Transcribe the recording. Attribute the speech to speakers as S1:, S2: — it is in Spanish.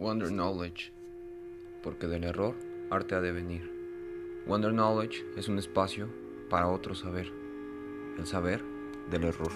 S1: Wonder Knowledge, porque del error arte ha de venir. Wonder Knowledge es un espacio para otro saber, el saber del error.